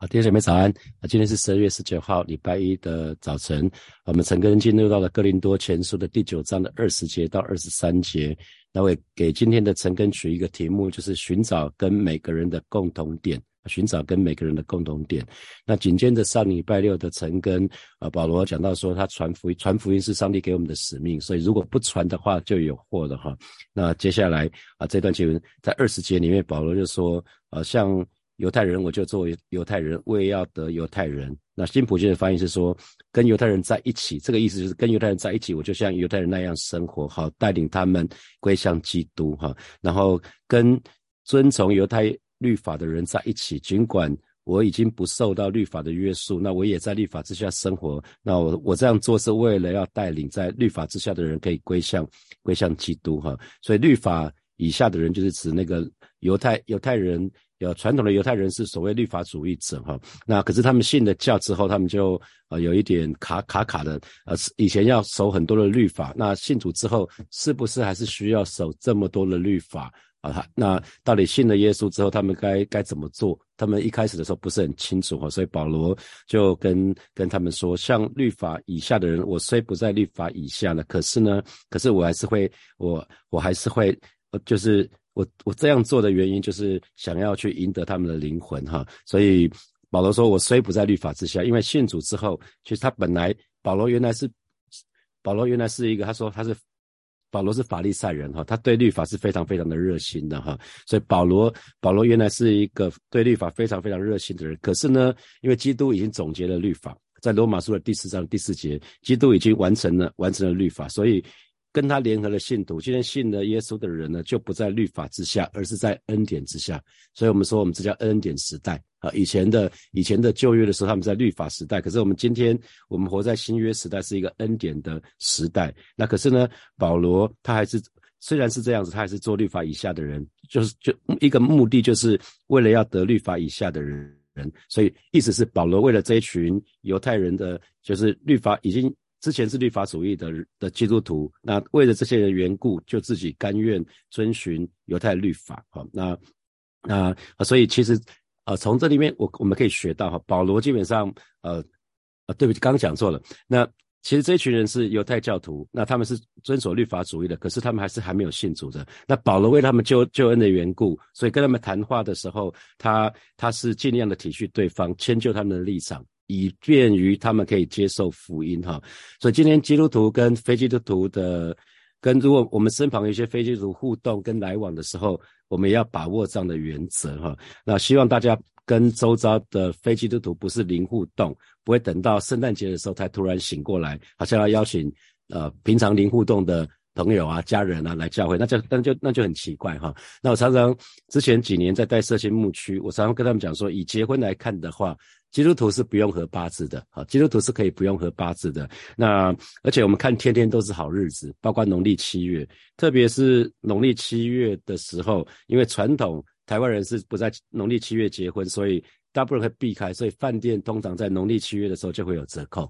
啊，弟兄姐妹早安！啊，今天是十二月十九号，礼拜一的早晨。我们陈根进入到了哥林多前书的第九章的二十节到二十三节。那我给今天的陈根取一个题目，就是寻找跟每个人的共同点，寻找跟每个人的共同点。那紧接着上礼拜六的陈根，啊，保罗讲到说，他传福音，传福音是上帝给我们的使命，所以如果不传的话，就有祸了哈。那接下来啊，这段经文在二十节里面，保罗就说，啊，像。犹太人，我就作为犹太人，我也要得犹太人。那新普京的翻译是说，跟犹太人在一起，这个意思就是跟犹太人在一起，我就像犹太人那样生活，好带领他们归向基督哈。然后跟遵从犹太律法的人在一起，尽管我已经不受到律法的约束，那我也在律法之下生活。那我我这样做是为了要带领在律法之下的人可以归向归向基督哈。所以律法以下的人就是指那个犹太犹太人。有传统的犹太人是所谓律法主义者哈，那可是他们信了教之后，他们就呃有一点卡卡卡的，呃以前要守很多的律法，那信主之后是不是还是需要守这么多的律法啊？那到底信了耶稣之后，他们该该怎么做？他们一开始的时候不是很清楚哈，所以保罗就跟跟他们说，像律法以下的人，我虽不在律法以下呢，可是呢，可是我还是会，我我还是会，就是。我我这样做的原因就是想要去赢得他们的灵魂哈，所以保罗说，我虽不在律法之下，因为信主之后，其实他本来保罗原来是保罗原来是一个，他说他是保罗是法利赛人哈，他对律法是非常非常的热心的哈，所以保罗保罗原来是一个对律法非常非常热心的人，可是呢，因为基督已经总结了律法，在罗马书的第四章第四节，基督已经完成了完成了律法，所以。跟他联合的信徒，今天信了耶稣的人呢，就不在律法之下，而是在恩典之下。所以，我们说我们这叫恩典时代啊。以前的以前的旧约的时候，他们在律法时代，可是我们今天我们活在新约时代，是一个恩典的时代。那可是呢，保罗他还是虽然是这样子，他还是做律法以下的人，就是就一个目的，就是为了要得律法以下的人。所以，意思是保罗为了这一群犹太人的，就是律法已经。之前是律法主义的的基督徒，那为了这些人缘故，就自己甘愿遵循犹太律法。好，那那所以其实呃，从这里面我我们可以学到哈，保罗基本上呃呃，对不起，刚刚讲错了。那其实这群人是犹太教徒，那他们是遵守律法主义的，可是他们还是还没有信主的。那保罗为他们救救恩的缘故，所以跟他们谈话的时候，他他是尽量的体恤对方，迁就他们的立场。以便于他们可以接受福音哈，所以今天基督徒跟非基督徒的，跟如果我们身旁有一些非基督徒互动跟来往的时候，我们也要把握这样的原则哈。那希望大家跟周遭的非基督徒不是零互动，不会等到圣诞节的时候才突然醒过来，好像要邀请呃平常零互动的朋友啊、家人啊来教会，那就那就那就很奇怪哈。那我常常之前几年在带社区牧区，我常常跟他们讲说，以结婚来看的话。基督徒是不用合八字的，好，基督徒是可以不用合八字的。那而且我们看天天都是好日子，包括农历七月，特别是农历七月的时候，因为传统台湾人是不在农历七月结婚，所以大部分会避开，所以饭店通常在农历七月的时候就会有折扣。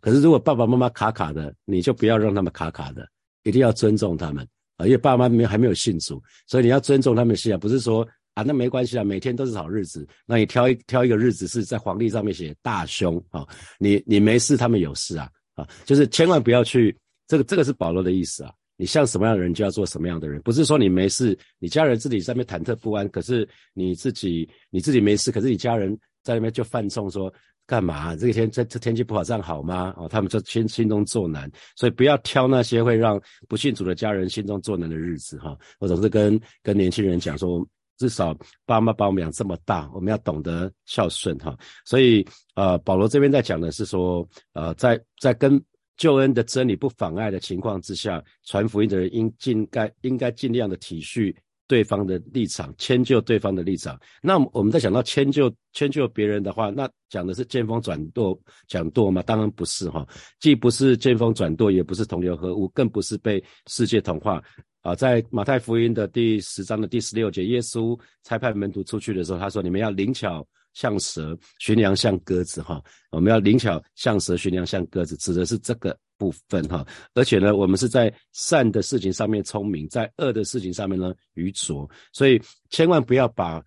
可是如果爸爸妈妈卡卡的，你就不要让他们卡卡的，一定要尊重他们啊，因为爸妈没还没有信主，所以你要尊重他们信仰，不是说。啊，那没关系啊，每天都是好日子。那你挑一挑一个日子是在黄历上面写大凶啊，你你没事，他们有事啊啊，就是千万不要去这个这个是保罗的意思啊。你像什么样的人就要做什么样的人，不是说你没事，你家人自己在那边忐忑不安，可是你自己你自己没事，可是你家人在那边就犯冲说干嘛？这个天这这天气不好，这样好吗？哦，他们就心心中作难，所以不要挑那些会让不信主的家人心中作难的日子哈。我总是跟跟年轻人讲说。至少爸妈把我们养这么大，我们要懂得孝顺哈。所以呃，保罗这边在讲的是说，呃，在在跟救恩的真理不妨碍的情况之下，传福音的人应尽该应该尽量的体恤对方的立场，迁就对方的立场。那我们在讲到迁就迁就别人的话，那讲的是见风转舵讲舵吗？当然不是哈，既不是见风转舵，也不是同流合污，更不是被世界同化。啊，在马太福音的第十章的第十六节，耶稣差派门徒出去的时候，他说：“你们要灵巧像蛇，驯良像鸽子。”哈，我们要灵巧像蛇，驯良像鸽子，指的是这个部分哈。而且呢，我们是在善的事情上面聪明，在恶的事情上面呢愚拙，所以千万不要把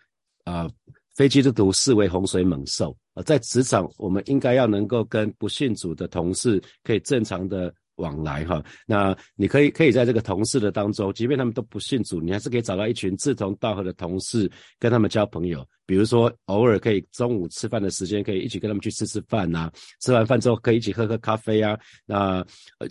啊非基督徒视为洪水猛兽啊，在职场我们应该要能够跟不信主的同事可以正常的。往来哈，那你可以可以在这个同事的当中，即便他们都不信主，你还是可以找到一群志同道合的同事，跟他们交朋友。比如说，偶尔可以中午吃饭的时间，可以一起跟他们去吃吃饭呐。吃完饭之后，可以一起喝喝咖啡啊。那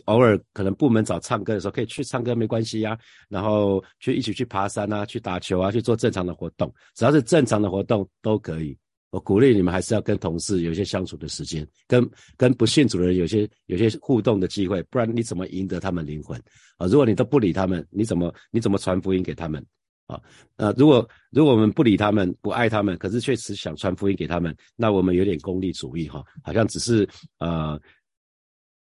偶尔可能部门找唱歌的时候，可以去唱歌没关系呀。然后去一起去爬山啊，去打球啊，去做正常的活动，只要是正常的活动都可以。我鼓励你们还是要跟同事有一些相处的时间，跟跟不信主的人有些有些互动的机会，不然你怎么赢得他们灵魂啊？如果你都不理他们，你怎么你怎么传福音给他们啊？呃，如果如果我们不理他们，不爱他们，可是确实想传福音给他们，那我们有点功利主义哈，好像只是呃。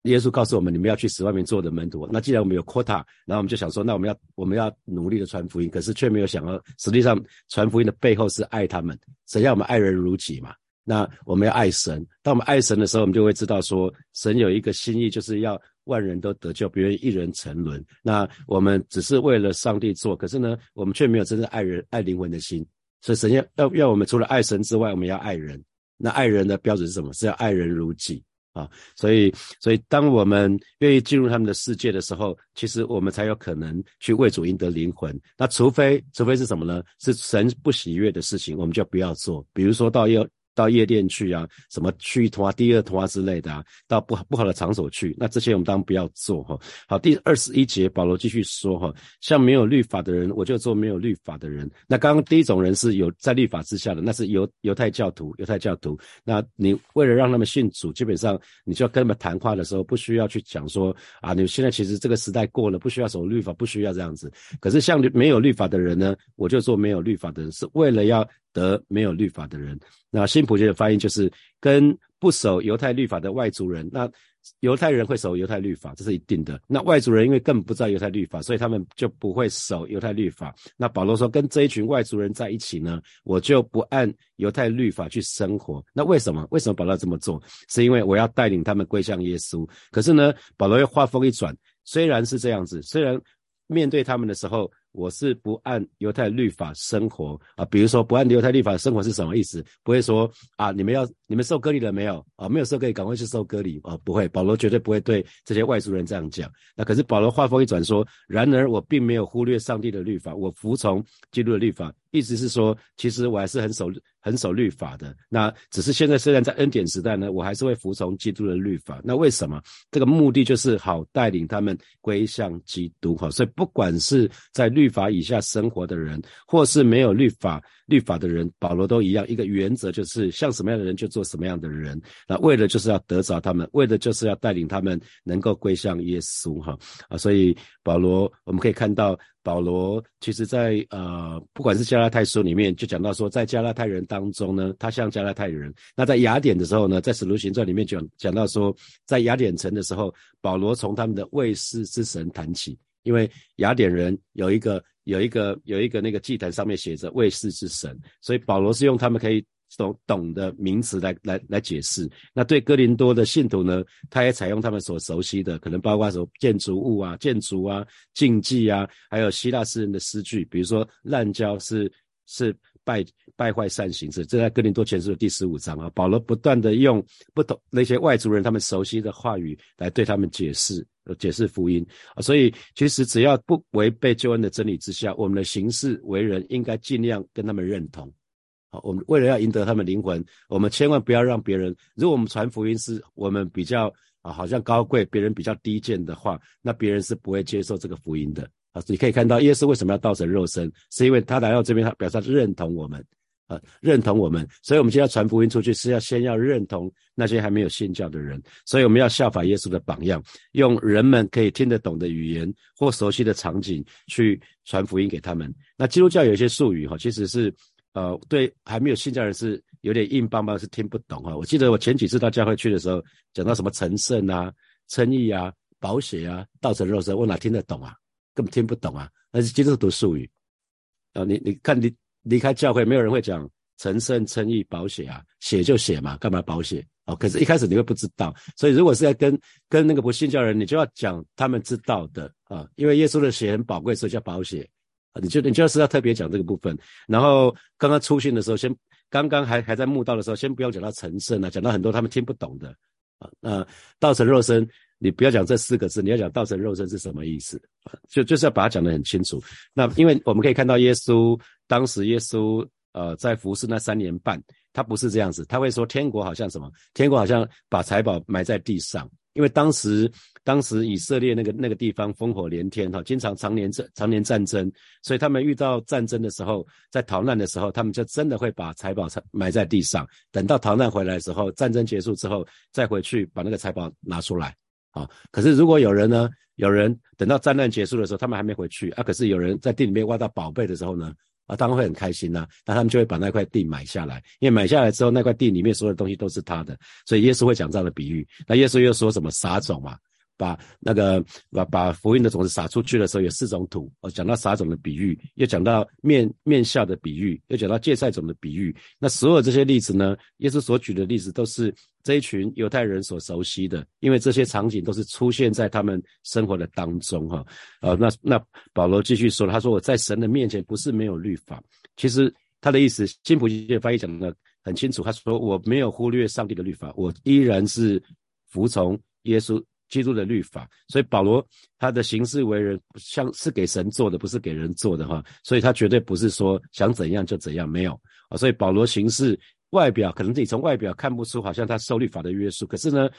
耶稣告诉我们，你们要去十万名做的门徒。那既然我们有 quota，然后我们就想说，那我们要我们要努力的传福音，可是却没有想到，实际上传福音的背后是爱他们，神要我们爱人如己嘛。那我们要爱神，当我们爱神的时候，我们就会知道说，神有一个心意，就是要万人都得救，不愿一人沉沦。那我们只是为了上帝做，可是呢，我们却没有真正爱人、爱灵魂的心。所以神要要要我们除了爱神之外，我们要爱人。那爱人的标准是什么？是要爱人如己。啊，所以，所以当我们愿意进入他们的世界的时候，其实我们才有可能去为主赢得灵魂。那除非，除非是什么呢？是神不喜悦的事情，我们就不要做。比如说到要。到夜店去啊，什么去团啊、第二团啊之类的啊，到不不好的场所去，那这些我们当然不要做哈。好，第二十一节，保罗继续说哈，像没有律法的人，我就做没有律法的人。那刚刚第一种人是有在律法之下的，那是犹犹太教徒，犹太教徒。那你为了让他们信主，基本上你就要跟他们谈话的时候，不需要去讲说啊，你现在其实这个时代过了，不需要守律法，不需要这样子。可是像没有律法的人呢，我就做没有律法的人，是为了要。得没有律法的人，那新普界的发音就是跟不守犹太律法的外族人。那犹太人会守犹太律法，这是一定的。那外族人因为根本不知道犹太律法，所以他们就不会守犹太律法。那保罗说，跟这一群外族人在一起呢，我就不按犹太律法去生活。那为什么？为什么保罗要这么做？是因为我要带领他们归向耶稣。可是呢，保罗又话锋一转，虽然是这样子，虽然面对他们的时候。我是不按犹太律法生活啊，比如说不按犹太律法生活是什么意思？不会说啊，你们要你们受割礼了没有啊？没有受割礼，赶快去受割礼啊！不会，保罗绝对不会对这些外族人这样讲。那可是保罗话锋一转说，然而我并没有忽略上帝的律法，我服从基督的律法。意思是说，其实我还是很守很守律法的。那只是现在虽然在恩典时代呢，我还是会服从基督的律法。那为什么？这个目的就是好带领他们归向基督哈。所以不管是在律法以下生活的人，或是没有律法律法的人，保罗都一样。一个原则就是，像什么样的人就做什么样的人。那为了就是要得着他们，为的就是要带领他们能够归向耶稣哈啊。所以保罗我们可以看到，保罗其实在呃，不管是加拉太书里面就讲到说，在加拉太人当中呢，他像加拉太人。那在雅典的时候呢，在使徒行传里面讲讲到说，在雅典城的时候，保罗从他们的卫士之神谈起。因为雅典人有一个有一个有一个那个祭坛上面写着卫士之神，所以保罗是用他们可以懂懂的名词来来来解释。那对哥林多的信徒呢，他也采用他们所熟悉的，可能包括什么建筑物啊、建筑啊、禁忌啊，还有希腊诗人的诗句，比如说滥交是是败败坏善行，者这在哥林多前书的第十五章啊。保罗不断的用不同那些外族人他们熟悉的话语来对他们解释。解释福音啊，所以其实只要不违背救恩的真理之下，我们的行事为人应该尽量跟他们认同。好，我们为了要赢得他们灵魂，我们千万不要让别人，如果我们传福音是我们比较啊，好像高贵，别人比较低贱的话，那别人是不会接受这个福音的你可以看到耶稣为什么要道成肉身，是因为他来到这边，他表示他认同我们。啊，认同我们，所以我们今天要传福音出去，是要先要认同那些还没有信教的人，所以我们要效法耶稣的榜样，用人们可以听得懂的语言或熟悉的场景去传福音给他们。那基督教有一些术语哈，其实是呃对还没有信教人是有点硬邦邦，是听不懂哈。我记得我前几次到教会去的时候，讲到什么成圣啊、称义啊、保险啊、道成肉身，我哪听得懂啊？根本听不懂啊，那是基督徒术语啊。你你看你。离开教会，没有人会讲成圣、称义、保险啊，写就写嘛，干嘛保险？哦，可是一开始你会不知道，所以如果是在跟跟那个不信教人，你就要讲他们知道的啊，因为耶稣的血很宝贵，所以叫保险啊，你就你就是要特别讲这个部分。然后刚刚出信的时候，先刚刚还还在墓道的时候，先不用讲到成圣了，讲到很多他们听不懂的啊。那道成肉身，你不要讲这四个字，你要讲道成肉身是什么意思？就就是要把它讲得很清楚。那因为我们可以看到耶稣当时耶稣呃在服侍那三年半，他不是这样子，他会说天国好像什么？天国好像把财宝埋在地上。因为当时，当时以色列那个那个地方烽火连天哈，经常常年战常年战争，所以他们遇到战争的时候，在逃难的时候，他们就真的会把财宝埋在地上，等到逃难回来的时候，战争结束之后，再回去把那个财宝拿出来啊。可是如果有人呢，有人等到战难结束的时候，他们还没回去啊，可是有人在地里面挖到宝贝的时候呢？啊，当然会很开心呐。那他们就会把那块地买下来，因为买下来之后，那块地里面所有的东西都是他的。所以耶稣会讲这样的比喻。那耶稣又说什么撒种嘛？把那个把把福音的种子撒出去的时候，有四种土。哦，讲到撒种的比喻，又讲到面面笑的比喻，又讲到芥菜种的比喻。那所有这些例子呢，耶稣所举的例子都是这一群犹太人所熟悉的，因为这些场景都是出现在他们生活的当中哈。呃，那那保罗继续说了，他说我在神的面前不是没有律法，其实他的意思，新普世翻译讲的很清楚，他说我没有忽略上帝的律法，我依然是服从耶稣。基督的律法，所以保罗他的行事为人像是给神做的，不是给人做的哈，所以他绝对不是说想怎样就怎样，没有啊。所以保罗行事外表可能自己从外表看不出，好像他受律法的约束，可是呢，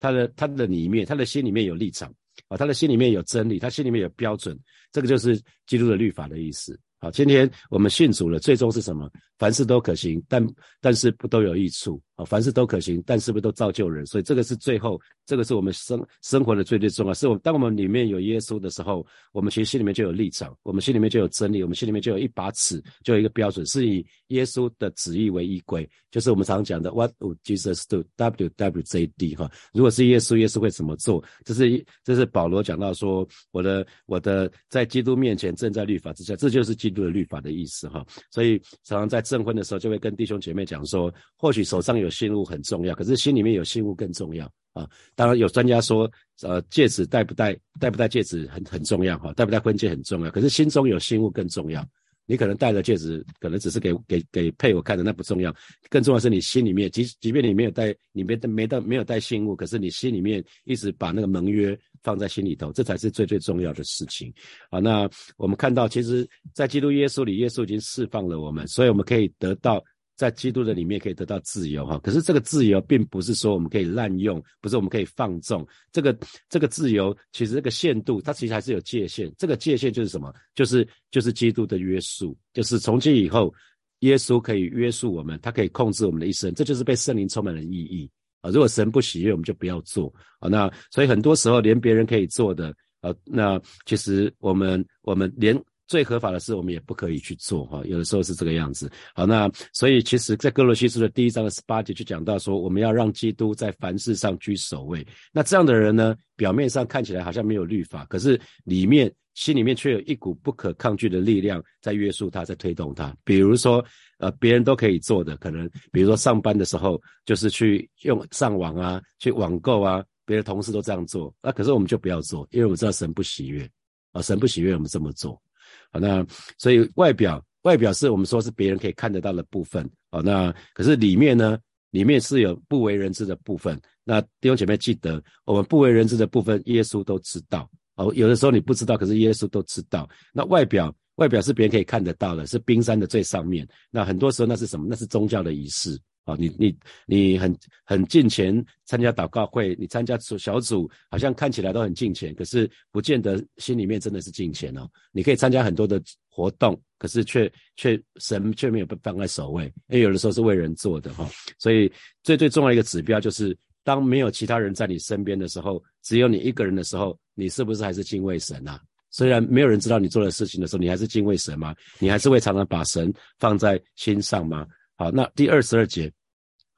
他的他的里面，他的心里面有立场啊，他的心里面有真理，他心里面有标准，这个就是基督的律法的意思。好，今天我们信主了，最终是什么？凡事都可行，但但是不都有益处啊？凡事都可行，但是不都造就人？所以这个是最后，这个是我们生生活的最最重要。是我们当我们里面有耶稣的时候，我们其实心里面就有立场，我们心里面就有真理，我们心里面就有一把尺，就有一个标准，是以耶稣的旨意为依归。就是我们常讲的 What would Jesus do？W W J D 哈。如果是耶稣，耶稣会怎么做？这是这是保罗讲到说，我的我的在基督面前正在律法之下，这就是基督的律法的意思哈。所以常常在。证婚的时候，就会跟弟兄姐妹讲说，或许手上有信物很重要，可是心里面有信物更重要啊。当然有专家说，呃，戒指戴不戴，戴不戴戒指很很重要哈，戴不戴婚戒很重要，可是心中有信物更重要。你可能戴了戒指，可能只是给给给配偶看的，那不重要。更重要是你心里面，即即便你没有戴，你没没戴没有戴信物，可是你心里面一直把那个盟约放在心里头，这才是最最重要的事情。啊，那我们看到，其实，在基督耶稣里，耶稣已经释放了我们，所以我们可以得到。在基督的里面可以得到自由哈，可是这个自由并不是说我们可以滥用，不是我们可以放纵。这个这个自由其实这个限度，它其实还是有界限。这个界限就是什么？就是就是基督的约束，就是从今以后，耶稣可以约束我们，他可以控制我们的一生。这就是被圣灵充满了意义啊！如果神不喜悦，我们就不要做啊。那所以很多时候连别人可以做的啊，那其实我们我们连。最合法的事，我们也不可以去做哈。有的时候是这个样子。好，那所以其实，在哥罗西书的第一章的十八节就讲到说，我们要让基督在凡事上居首位。那这样的人呢，表面上看起来好像没有律法，可是里面心里面却有一股不可抗拒的力量在约束他，在推动他。比如说，呃，别人都可以做的，可能比如说上班的时候就是去用上网啊，去网购啊，别的同事都这样做，那可是我们就不要做，因为我们知道神不喜悦啊，神不喜悦我们这么做。好，那所以外表外表是我们说是别人可以看得到的部分，好，那可是里面呢，里面是有不为人知的部分。那弟兄姐妹记得，我们不为人知的部分，耶稣都知道。哦，有的时候你不知道，可是耶稣都知道。那外表外表是别人可以看得到的，是冰山的最上面。那很多时候那是什么？那是宗教的仪式。啊，你你你很很近前参加祷告会，你参加组小组，好像看起来都很近前，可是不见得心里面真的是近前哦。你可以参加很多的活动，可是却却神却没有被放在首位，因为有的时候是为人做的哈。所以最最重要一个指标就是，当没有其他人在你身边的时候，只有你一个人的时候，你是不是还是敬畏神啊？虽然没有人知道你做的事情的时候，你还是敬畏神吗？你还是会常常把神放在心上吗？好，那第二十二节。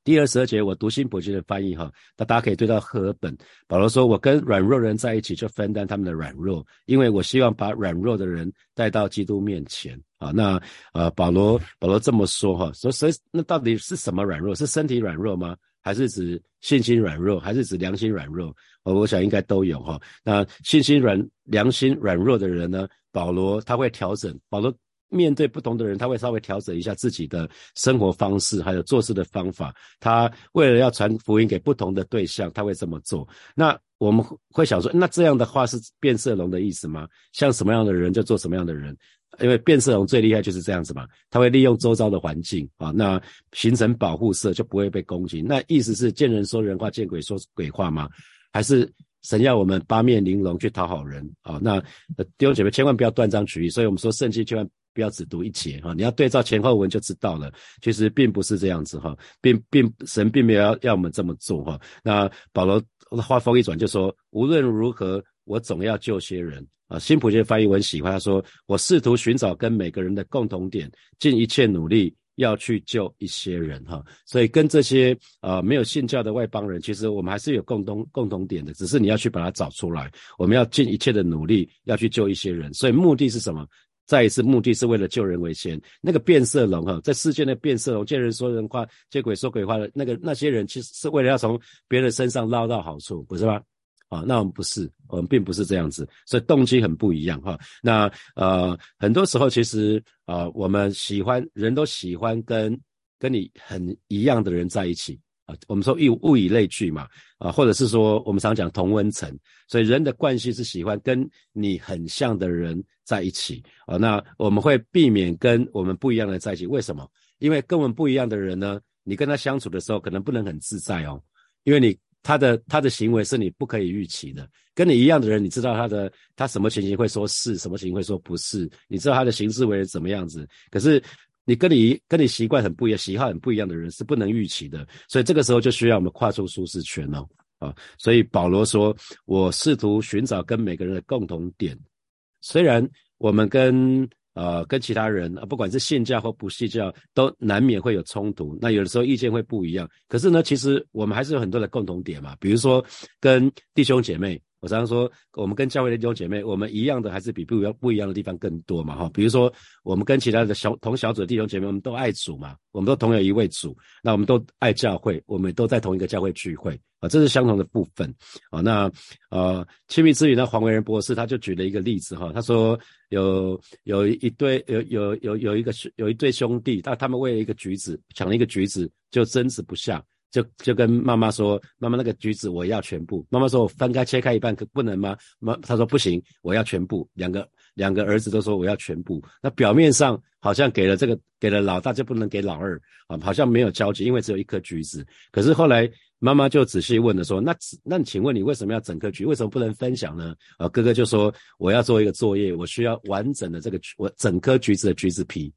第二十二节，我读新普京的翻译哈，那大家可以对到赫本。保罗说：“我跟软弱人在一起，就分担他们的软弱，因为我希望把软弱的人带到基督面前。”啊，那呃，保罗保罗这么说哈，说所以那到底是什么软弱？是身体软弱吗？还是指信心软弱？还是指良心软弱？我我想应该都有哈。那信心软、良心软弱的人呢？保罗他会调整。保罗面对不同的人，他会稍微调整一下自己的生活方式，还有做事的方法。他为了要传福音给不同的对象，他会这么做。那我们会想说，那这样的话是变色龙的意思吗？像什么样的人就做什么样的人？因为变色龙最厉害就是这样子嘛，它会利用周遭的环境啊，那形成保护色，就不会被攻击。那意思是见人说人话，见鬼说鬼话吗？还是神要我们八面玲珑去讨好人啊？那弟兄姐妹千万不要断章取义，所以我们说圣经千万不要只读一节哈，你要对照前后文就知道了。其实并不是这样子哈，并并神并没有要要我们这么做哈。那保罗话锋一转就说，无论如何，我总要救些人。啊，新普界翻译文喜欢他说：“我试图寻找跟每个人的共同点，尽一切努力要去救一些人。”哈，所以跟这些呃没有信教的外邦人，其实我们还是有共同共同点的，只是你要去把它找出来。我们要尽一切的努力要去救一些人。所以目的是什么？再一次，目的是为了救人为先。那个变色龙哈，在世界的变色龙，见人说人话，见鬼说鬼话的那个那些人，其实是为了要从别人身上捞到好处，不是吗？啊，那我们不是，我们并不是这样子，所以动机很不一样哈。那呃，很多时候其实啊，我们喜欢人都喜欢跟跟你很一样的人在一起啊。我们说物物以类聚嘛，啊，或者是说我们常讲同温层，所以人的惯性是喜欢跟你很像的人在一起啊。那我们会避免跟我们不一样的人在一起，为什么？因为跟我们不一样的人呢，你跟他相处的时候可能不能很自在哦，因为你。他的他的行为是你不可以预期的，跟你一样的人，你知道他的他什么情形会说是，什么情形会说不是，你知道他的行事为人怎么样子。可是你跟你跟你习惯很不一样、喜好很不一样的人是不能预期的，所以这个时候就需要我们跨出舒适圈哦啊。所以保罗说：“我试图寻找跟每个人的共同点，虽然我们跟。”呃，跟其他人啊，不管是信教或不信教，都难免会有冲突。那有的时候意见会不一样，可是呢，其实我们还是有很多的共同点嘛。比如说，跟弟兄姐妹，我常常说，我们跟教会的弟兄姐妹，我们一样的还是比不一样不一样的地方更多嘛。哈，比如说，我们跟其他的小同小组的弟兄姐妹，我们都爱主嘛，我们都同有一位主，那我们都爱教会，我们都在同一个教会聚会啊，这是相同的部分啊。那呃，亲密之语呢，黄维仁博士他就举了一个例子哈，他说。有有一对有有有有一个有一对兄弟，但他们为了一个橘子抢了一个橘子，就争执不下，就就跟妈妈说：“妈妈，那个橘子我要全部。”妈妈说：“我分开切开一半可不能吗？”妈他说：“不行，我要全部。”两个两个儿子都说：“我要全部。”那表面上好像给了这个给了老大就不能给老二啊，好像没有交集，因为只有一颗橘子。可是后来。妈妈就仔细问了说：“那那请问你为什么要整颗橘？为什么不能分享呢？”啊，哥哥就说：“我要做一个作业，我需要完整的这个我整颗橘子的橘子皮。”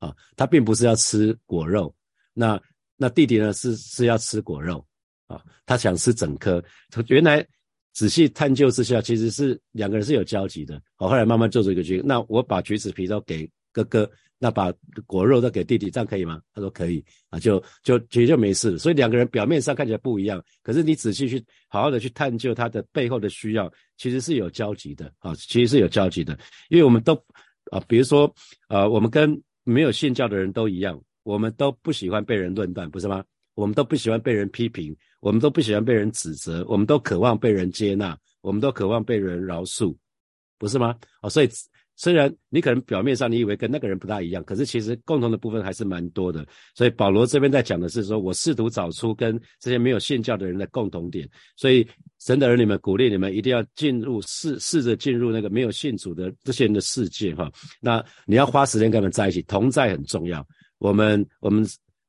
啊，他并不是要吃果肉。那那弟弟呢？是是要吃果肉。啊，他想吃整颗。原来仔细探究之下，其实是两个人是有交集的。好，后来慢慢做出一个决定，那我把橘子皮都给哥哥。那把果肉都给弟弟，这样可以吗？他说可以啊，就就其实就没事。所以两个人表面上看起来不一样，可是你仔细去好好的去探究他的背后的需要，其实是有交集的啊，其实是有交集的。因为我们都啊，比如说啊，我们跟没有信教的人都一样，我们都不喜欢被人论断，不是吗？我们都不喜欢被人批评，我们都不喜欢被人指责，我们都渴望被人接纳，我们都渴望被人饶恕，不是吗？哦，所以。虽然你可能表面上你以为跟那个人不大一样，可是其实共同的部分还是蛮多的。所以保罗这边在讲的是说，我试图找出跟这些没有信教的人的共同点。所以神的儿女们鼓励你们一定要进入试试着进入那个没有信主的这些人的世界哈。那你要花时间跟他们在一起，同在很重要。我们我们。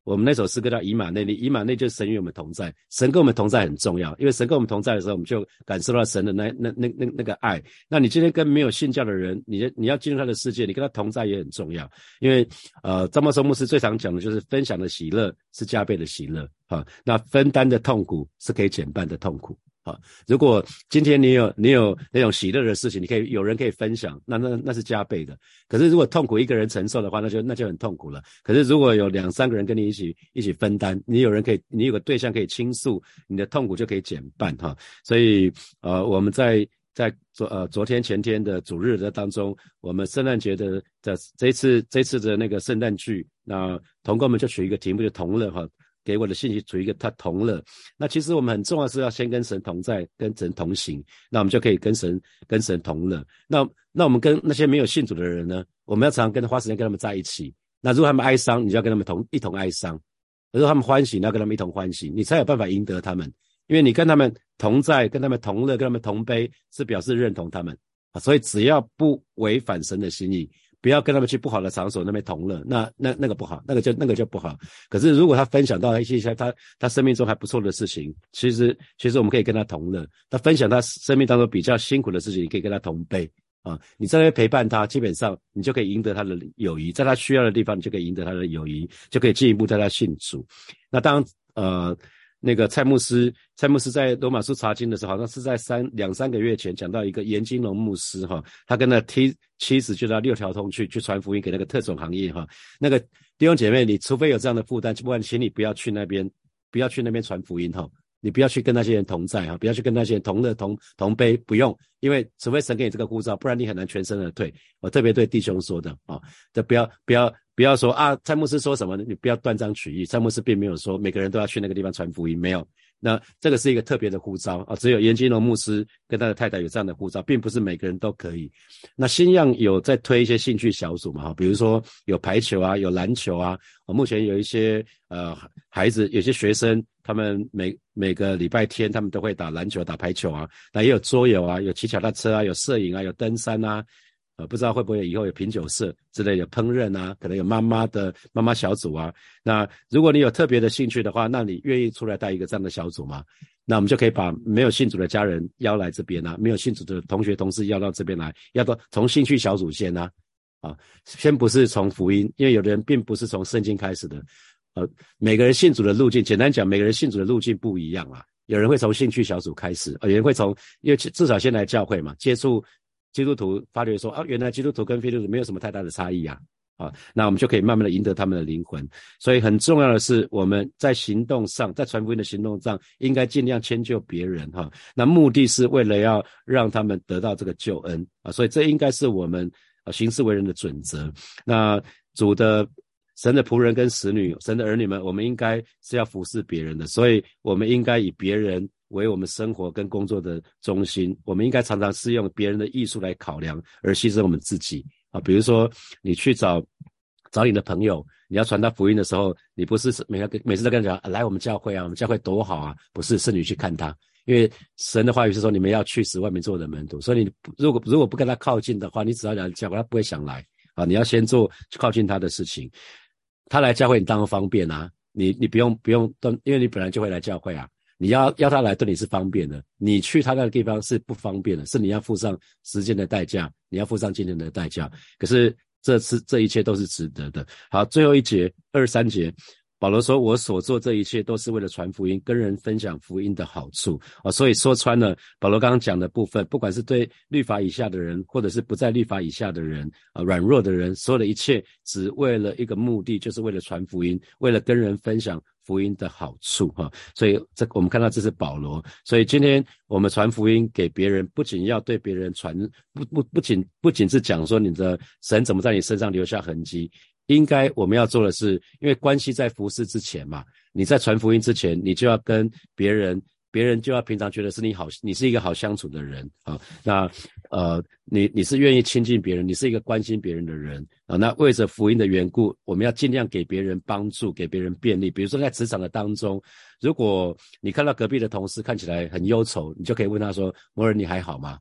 我们那首诗歌叫以马内利，以马内就是神与我们同在，神跟我们同在很重要，因为神跟我们同在的时候，我们就感受到神的那那那那那个爱。那你今天跟没有信教的人，你你要进入他的世界，你跟他同在也很重要，因为呃，张茂松牧师最常讲的就是分享的喜乐是加倍的喜乐，哈，那分担的痛苦是可以减半的痛苦。啊，如果今天你有你有那种喜乐的事情，你可以有人可以分享，那那那是加倍的。可是如果痛苦一个人承受的话，那就那就很痛苦了。可是如果有两三个人跟你一起一起分担，你有人可以，你有个对象可以倾诉，你的痛苦就可以减半哈。所以呃，我们在在昨呃昨天前天的主日的当中，我们圣诞节的的这次这次的那个圣诞剧，那同工们就取一个题目就同乐哈。给我的信息处于一个他同乐。那其实我们很重要是要先跟神同在，跟神同行，那我们就可以跟神跟神同乐。那那我们跟那些没有信主的人呢？我们要常常跟花时间跟他们在一起。那如果他们哀伤，你就要跟他们同一同哀伤；如果他们欢喜，你要跟他们一同欢喜，你才有办法赢得他们。因为你跟他们同在，跟他们同乐，跟他们同悲，是表示认同他们。所以只要不违反神的心意。不要跟他们去不好的场所那边同乐，那那那个不好，那个就那个就不好。可是如果他分享到一些他他生命中还不错的事情，其实其实我们可以跟他同乐。他分享他生命当中比较辛苦的事情，你可以跟他同悲啊。你在那边陪伴他，基本上你就可以赢得他的友谊，在他需要的地方，你就可以赢得他的友谊，就可以进一步带他信主。那当呃。那个蔡牧师，蔡牧师在罗马书查经的时候，好像是在三两三个月前讲到一个严金龙牧师哈，他跟那妻妻子就到六条通去去传福音给那个特种行业哈。那个弟兄姐妹，你除非有这样的负担，不然请你不要去那边，不要去那边传福音哈。你不要去跟那些人同在哈，不要去跟那些人同乐同同悲，不用，因为除非神给你这个护照，不然你很难全身而退。我特别对弟兄说的啊，这不要不要。不要说啊，詹姆斯说什么？你不要断章取义。詹姆斯并没有说每个人都要去那个地方传福音，没有。那这个是一个特别的呼召啊，只有严金龙牧师跟他的太太有这样的呼召，并不是每个人都可以。那新样有在推一些兴趣小组嘛？哈，比如说有排球啊，有篮球啊。我目前有一些呃孩子，有些学生，他们每每个礼拜天他们都会打篮球、打排球啊。那也有桌游啊，有骑脚踏车啊，有摄影啊，有登山啊。呃，不知道会不会以后有品酒社之类的烹饪啊？可能有妈妈的妈妈小组啊。那如果你有特别的兴趣的话，那你愿意出来带一个这样的小组吗？那我们就可以把没有信主的家人邀来这边啊，没有信主的同学同事邀到这边来，要到从兴趣小组先啊，啊，先不是从福音，因为有的人并不是从圣经开始的。呃，每个人信主的路径，简单讲，每个人信主的路径不一样啊。有人会从兴趣小组开始，有人会从，因为至少先来教会嘛，接触。基督徒发觉说啊，原来基督徒跟非基督徒没有什么太大的差异啊，啊，那我们就可以慢慢的赢得他们的灵魂。所以很重要的是，我们在行动上，在传福音的行动上，应该尽量迁就别人哈。那目的是为了要让他们得到这个救恩啊，所以这应该是我们啊行事为人的准则。那主的神的仆人跟使女，神的儿女们，我们应该是要服侍别人的，所以我们应该以别人。为我们生活跟工作的中心，我们应该常常是用别人的艺术来考量，而牺牲我们自己啊。比如说，你去找找你的朋友，你要传达福音的时候，你不是每个每次都跟他讲来我们教会啊，我们教会多好啊，不是，是你去看他，因为神的话语是说你们要去使外面做的门徒，所以你如果如果不跟他靠近的话，你只要讲教会，他不会想来啊。你要先做靠近他的事情，他来教会你当然方便啊，你你不用不用因为你本来就会来教会啊。你要要他来对你是方便的，你去他那个地方是不方便的，是你要付上时间的代价，你要付上金钱的代价。可是这次这一切都是值得的。好，最后一节二三节。保罗说：“我所做这一切都是为了传福音，跟人分享福音的好处啊！所以说穿了，保罗刚刚讲的部分，不管是对律法以下的人，或者是不在律法以下的人啊，软弱的人，所有的一切，只为了一个目的，就是为了传福音，为了跟人分享福音的好处哈！所以这我们看到这是保罗。所以今天我们传福音给别人，不仅要对别人传，不不不仅不仅是讲说你的神怎么在你身上留下痕迹。”应该我们要做的是，因为关系在服侍之前嘛，你在传福音之前，你就要跟别人，别人就要平常觉得是你好，你是一个好相处的人啊。那呃，你你是愿意亲近别人，你是一个关心别人的人啊。那为着福音的缘故，我们要尽量给别人帮助，给别人便利。比如说在职场的当中，如果你看到隔壁的同事看起来很忧愁，你就可以问他说：“摩尔，你还好吗？”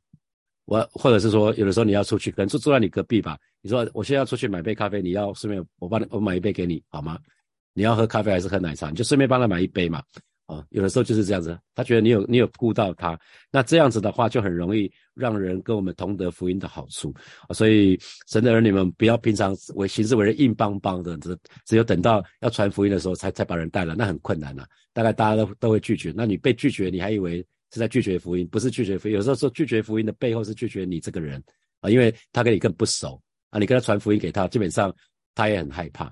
我或者是说，有的时候你要出去，可能就住在你隔壁吧。你说我现在要出去买杯咖啡，你要顺便我帮你我买一杯给你好吗？你要喝咖啡还是喝奶茶？你就顺便帮他买一杯嘛。啊，有的时候就是这样子，他觉得你有你有顾到他，那这样子的话就很容易让人跟我们同得福音的好处。所以神的儿女们不要平常为行事为人硬邦邦的，只只有等到要传福音的时候才才把人带来，那很困难呐。大概大家都都会拒绝，那你被拒绝，你还以为？是在拒绝福音，不是拒绝福音。有时候说拒绝福音的背后是拒绝你这个人啊，因为他跟你更不熟啊。你跟他传福音给他，基本上他也很害怕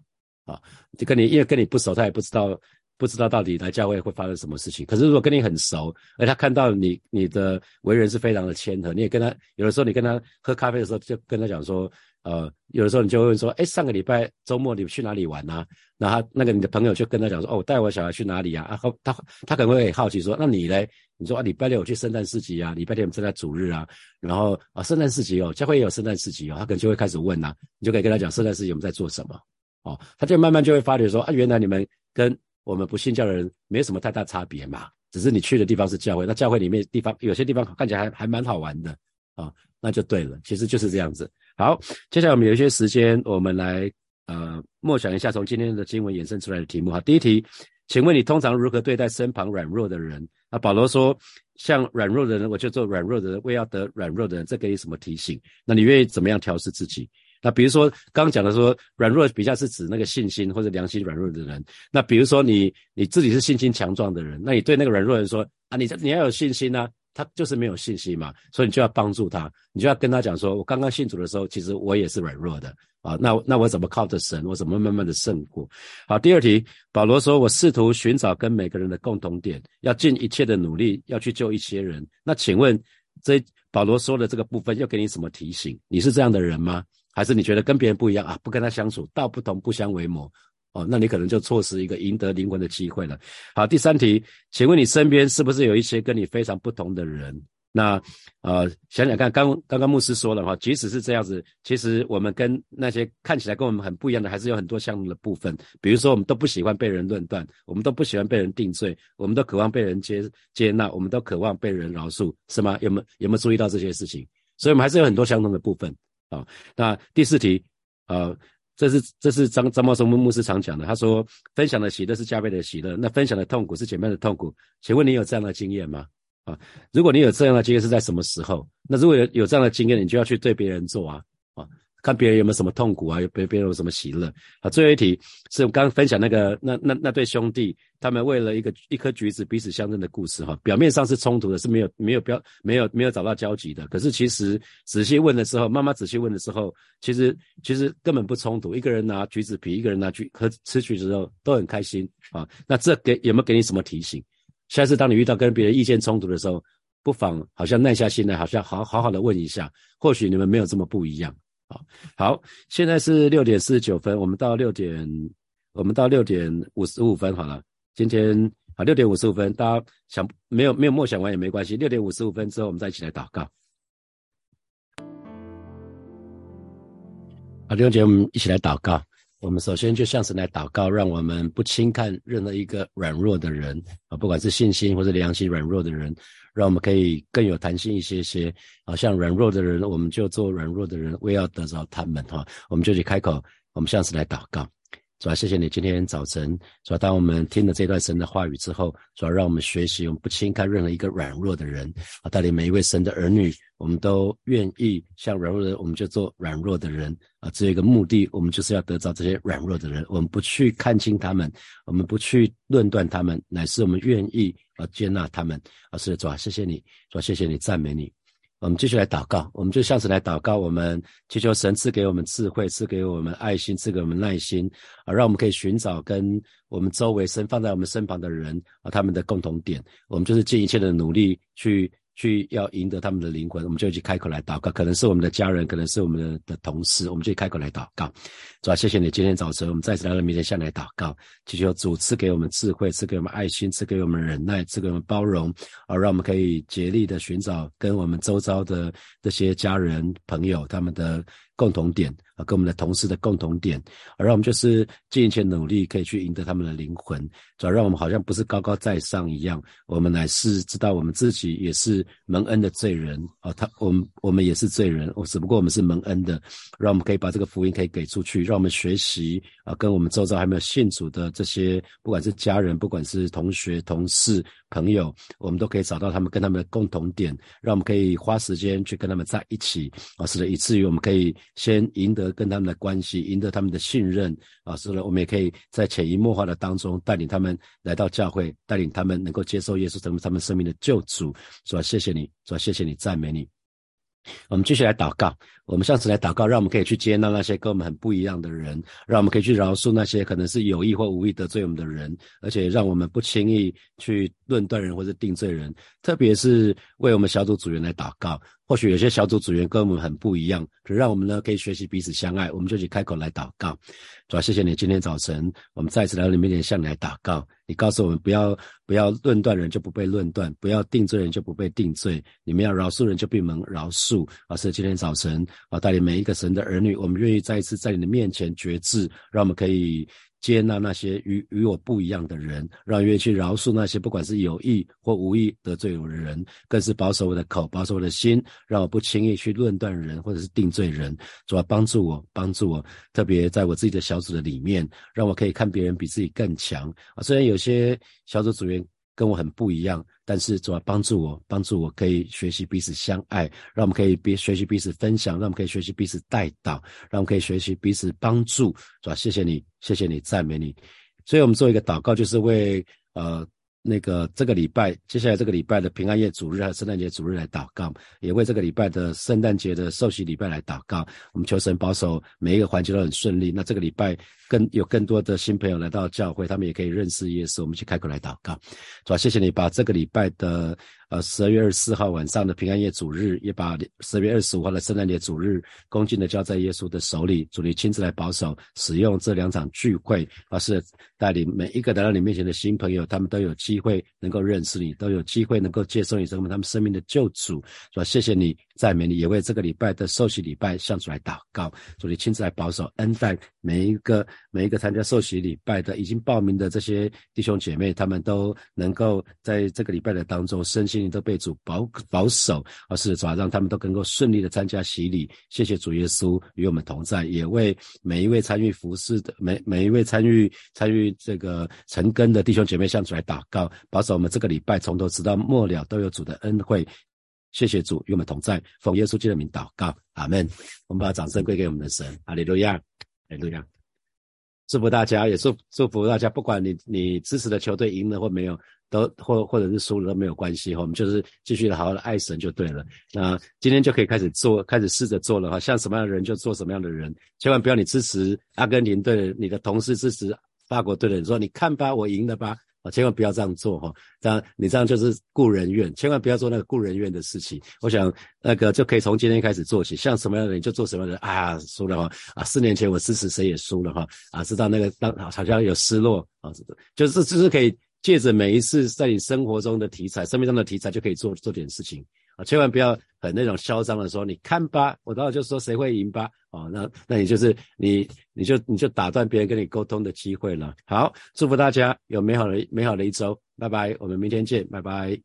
啊。就跟你因为跟你不熟，他也不知道不知道到底来教会会发生什么事情。可是如果跟你很熟，而他看到你你的为人是非常的谦和，你也跟他有的时候你跟他喝咖啡的时候，就跟他讲说，呃，有的时候你就会说，哎，上个礼拜周末你去哪里玩呢？那他那个你的朋友就跟他讲说，哦，带我小孩去哪里啊？然后他他可能会很好奇说，那你嘞？你说啊，礼拜六我去圣诞市集啊，礼拜天我们正在主日啊，然后啊，圣诞市集哦，教会也有圣诞市集哦，他可能就会开始问呐，你就可以跟他讲圣诞市集我们在做什么哦，他就慢慢就会发觉说，啊，原来你们跟我们不信教的人没有什么太大差别嘛，只是你去的地方是教会，那教会里面地方有些地方看起来还还蛮好玩的啊，那就对了，其实就是这样子。好，接下来我们有一些时间，我们来呃默想一下从今天的经文衍生出来的题目哈。第一题，请问你通常如何对待身旁软弱的人？那保罗说，像软弱的人，我就做软弱的人，为要得软弱的人，这给你什么提醒？那你愿意怎么样调试自己？那比如说刚讲的说软弱比较是指那个信心或者良心软弱的人。那比如说你你自己是信心强壮的人，那你对那个软弱人说啊，你你要有信心啊。他就是没有信心嘛，所以你就要帮助他，你就要跟他讲说，我刚刚信主的时候，其实我也是软弱的啊。那那我怎么靠着神，我怎么慢慢的胜过？好，第二题，保罗说，我试图寻找跟每个人的共同点，要尽一切的努力要去救一些人。那请问，这保罗说的这个部分，又给你什么提醒？你是这样的人吗？还是你觉得跟别人不一样啊？不跟他相处，道不同不相为谋。哦，那你可能就错失一个赢得灵魂的机会了。好，第三题，请问你身边是不是有一些跟你非常不同的人？那呃，想想看，刚刚刚牧师说了哈，即使是这样子，其实我们跟那些看起来跟我们很不一样的，还是有很多相同的部分。比如说，我们都不喜欢被人论断，我们都不喜欢被人定罪，我们都渴望被人接接纳，我们都渴望被人饶恕，是吗？有没有有没有注意到这些事情？所以，我们还是有很多相同的部分啊。那第四题，呃。这是这是张张茂松牧牧师常讲的，他说分享的喜乐是加倍的喜乐，那分享的痛苦是减半的痛苦。请问你有这样的经验吗？啊，如果你有这样的经验是在什么时候？那如果有有这样的经验，你就要去对别人做啊。看别人有没有什么痛苦啊？有别别人有什么喜乐啊？最后一题是我刚刚分享那个那那那对兄弟，他们为了一个一颗橘子彼此相争的故事哈。表面上是冲突的，是没有没有标没有没有找到交集的。可是其实仔细问的时候，妈妈仔细问的时候，其实其实根本不冲突。一个人拿橘子皮，一个人拿橘和吃橘子后都很开心啊。那这给有没有给你什么提醒？下次当你遇到跟别人意见冲突的时候，不妨好像耐下心来，好像好好好的问一下，或许你们没有这么不一样。好，现在是六点四十九分，我们到六点，我们到六点五十五分好了。今天啊，六点五十五分，大家想没有没有默想完也没关系。六点五十五分之后，我们再一起来祷告。好，弟兄姐，我们一起来祷告。我们首先就向神来祷告，让我们不轻看任何一个软弱的人啊，不管是信心或者良心软弱的人。让我们可以更有弹性一些些，啊，像软弱的人，我们就做软弱的人，为要得着他们，哈，我们就去开口，我们下次来祷告。主要谢谢你今天早晨，主要当我们听了这段神的话语之后，主要让我们学习，我们不轻看任何一个软弱的人，啊，带领每一位神的儿女，我们都愿意像软弱的人，我们就做软弱的人，啊，只有一个目的，我们就是要得到这些软弱的人，我们不去看清他们，我们不去论断他们，乃是我们愿意啊接纳他们，啊，是主啊，谢谢你，主谢谢你，赞美你。我们继续来祷告，我们就像是来祷告，我们祈求神赐给我们智慧，赐给我们爱心，赐给我们耐心，啊，让我们可以寻找跟我们周围身放在我们身旁的人啊，他们的共同点，我们就是尽一切的努力去。去要赢得他们的灵魂，我们就去开口来祷告。可能是我们的家人，可能是我们的的同事，我们就开口来祷告。主啊，谢谢你今天早晨，我们再次来到明天向来祷告，祈求主赐给我们智慧，赐给我们爱心，赐给我们忍耐，赐给我们包容，而，让我们可以竭力的寻找跟我们周遭的这些家人朋友他们的。共同点啊，跟我们的同事的共同点，而让我们就是尽一切努力，可以去赢得他们的灵魂，主要让我们好像不是高高在上一样，我们乃是知道我们自己也是蒙恩的罪人啊，他我们我们也是罪人，我只不过我们是蒙恩的，让我们可以把这个福音可以给出去，让我们学习啊，跟我们周遭还没有信主的这些，不管是家人，不管是同学、同事。朋友，我们都可以找到他们跟他们的共同点，让我们可以花时间去跟他们在一起啊，是的，以至于我们可以先赢得跟他们的关系，赢得他们的信任啊，是的，我们也可以在潜移默化的当中带领他们来到教会，带领他们能够接受耶稣成为他们生命的救主。主啊，谢谢你，主啊，谢谢你，赞美你。我们继续来祷告，我们上次来祷告，让我们可以去接纳那些跟我们很不一样的人，让我们可以去饶恕那些可能是有意或无意得罪我们的人，而且让我们不轻易去论断人或者定罪人。特别是为我们小组组员来祷告，或许有些小组组员跟我们很不一样，可让我们呢可以学习彼此相爱，我们就去开口来祷告。主要谢谢你今天早晨，我们再次来到你面前向你来祷告。你告诉我们不要不要论断人就不被论断，不要定罪人就不被定罪。你们要饶恕人就闭门饶恕。啊，是今天早晨啊，带领每一个神的儿女，我们愿意再一次在你的面前决志，让我们可以。接纳那些与与我不一样的人，让愿意去饶恕那些不管是有意或无意得罪我的人，更是保守我的口，保守我的心，让我不轻易去论断人或者是定罪人。主要帮助我，帮助我，特别在我自己的小组的里面，让我可以看别人比自己更强啊。虽然有些小组组员跟我很不一样。但是主要帮助我，帮助我可以学习彼此相爱，让我们可以彼学习彼此分享，让我们可以学习彼此带导，让我们可以学习彼此帮助。主要谢谢你，谢谢你，赞美你。所以我们做一个祷告，就是为呃。那个这个礼拜，接下来这个礼拜的平安夜主日和圣诞节主日来祷告，也为这个礼拜的圣诞节的受洗礼拜来祷告。我们求神保守每一个环节都很顺利。那这个礼拜更有更多的新朋友来到教会，他们也可以认识耶稣。我们去开口来祷告，主啊，谢谢你把这个礼拜的。呃，十二月二十四号晚上的平安夜主日，也把十二月二十五号的圣诞节主日恭敬的交在耶稣的手里，主你亲自来保守使用这两场聚会，而是带领每一个来到你面前的新朋友，他们都有机会能够认识你，都有机会能够接受你成为他们生命的救主。说，谢谢你，赞美你，也为这个礼拜的受洗礼拜向主来祷告，主你亲自来保守恩待每一个每一个参加受洗礼拜的已经报名的这些弟兄姐妹，他们都能够在这个礼拜的当中身心。都被主保保守，而是主要让他们都能够顺利的参加洗礼。谢谢主耶稣与我们同在，也为每一位参与服侍的每每一位参与参与这个成根的弟兄姐妹向主来祷告，保守我们这个礼拜从头直到末了都有主的恩惠。谢谢主与我们同在，奉耶稣基督的名祷告，阿门。我们把掌声归给我们的神，阿利路亚，阿利路亚。祝福大家，也祝祝福大家，不管你你支持的球队赢了或没有。都或或者是输了都没有关系，我们就是继续的好好的爱神就对了。那今天就可以开始做，开始试着做了哈。像什么样的人就做什么样的人，千万不要你支持阿根廷队，你的同事支持法国队的，人说你看吧，我赢了吧，啊，千万不要这样做哈。这样你这样就是故人怨，千万不要做那个故人怨的事情。我想那个就可以从今天开始做起，像什么样的人就做什么样的人啊，输了哈啊，四年前我支持谁也输了哈啊，知道那个当好像有失落啊，就是就是可以。借着每一次在你生活中的题材、生命中的题材，就可以做做点事情啊！千万不要很那种嚣张的说：“你看吧，我到时就说谁会赢吧。”哦，那那你就是你，你就你就打断别人跟你沟通的机会了。好，祝福大家有美好的美好的一周，拜拜，我们明天见，拜拜。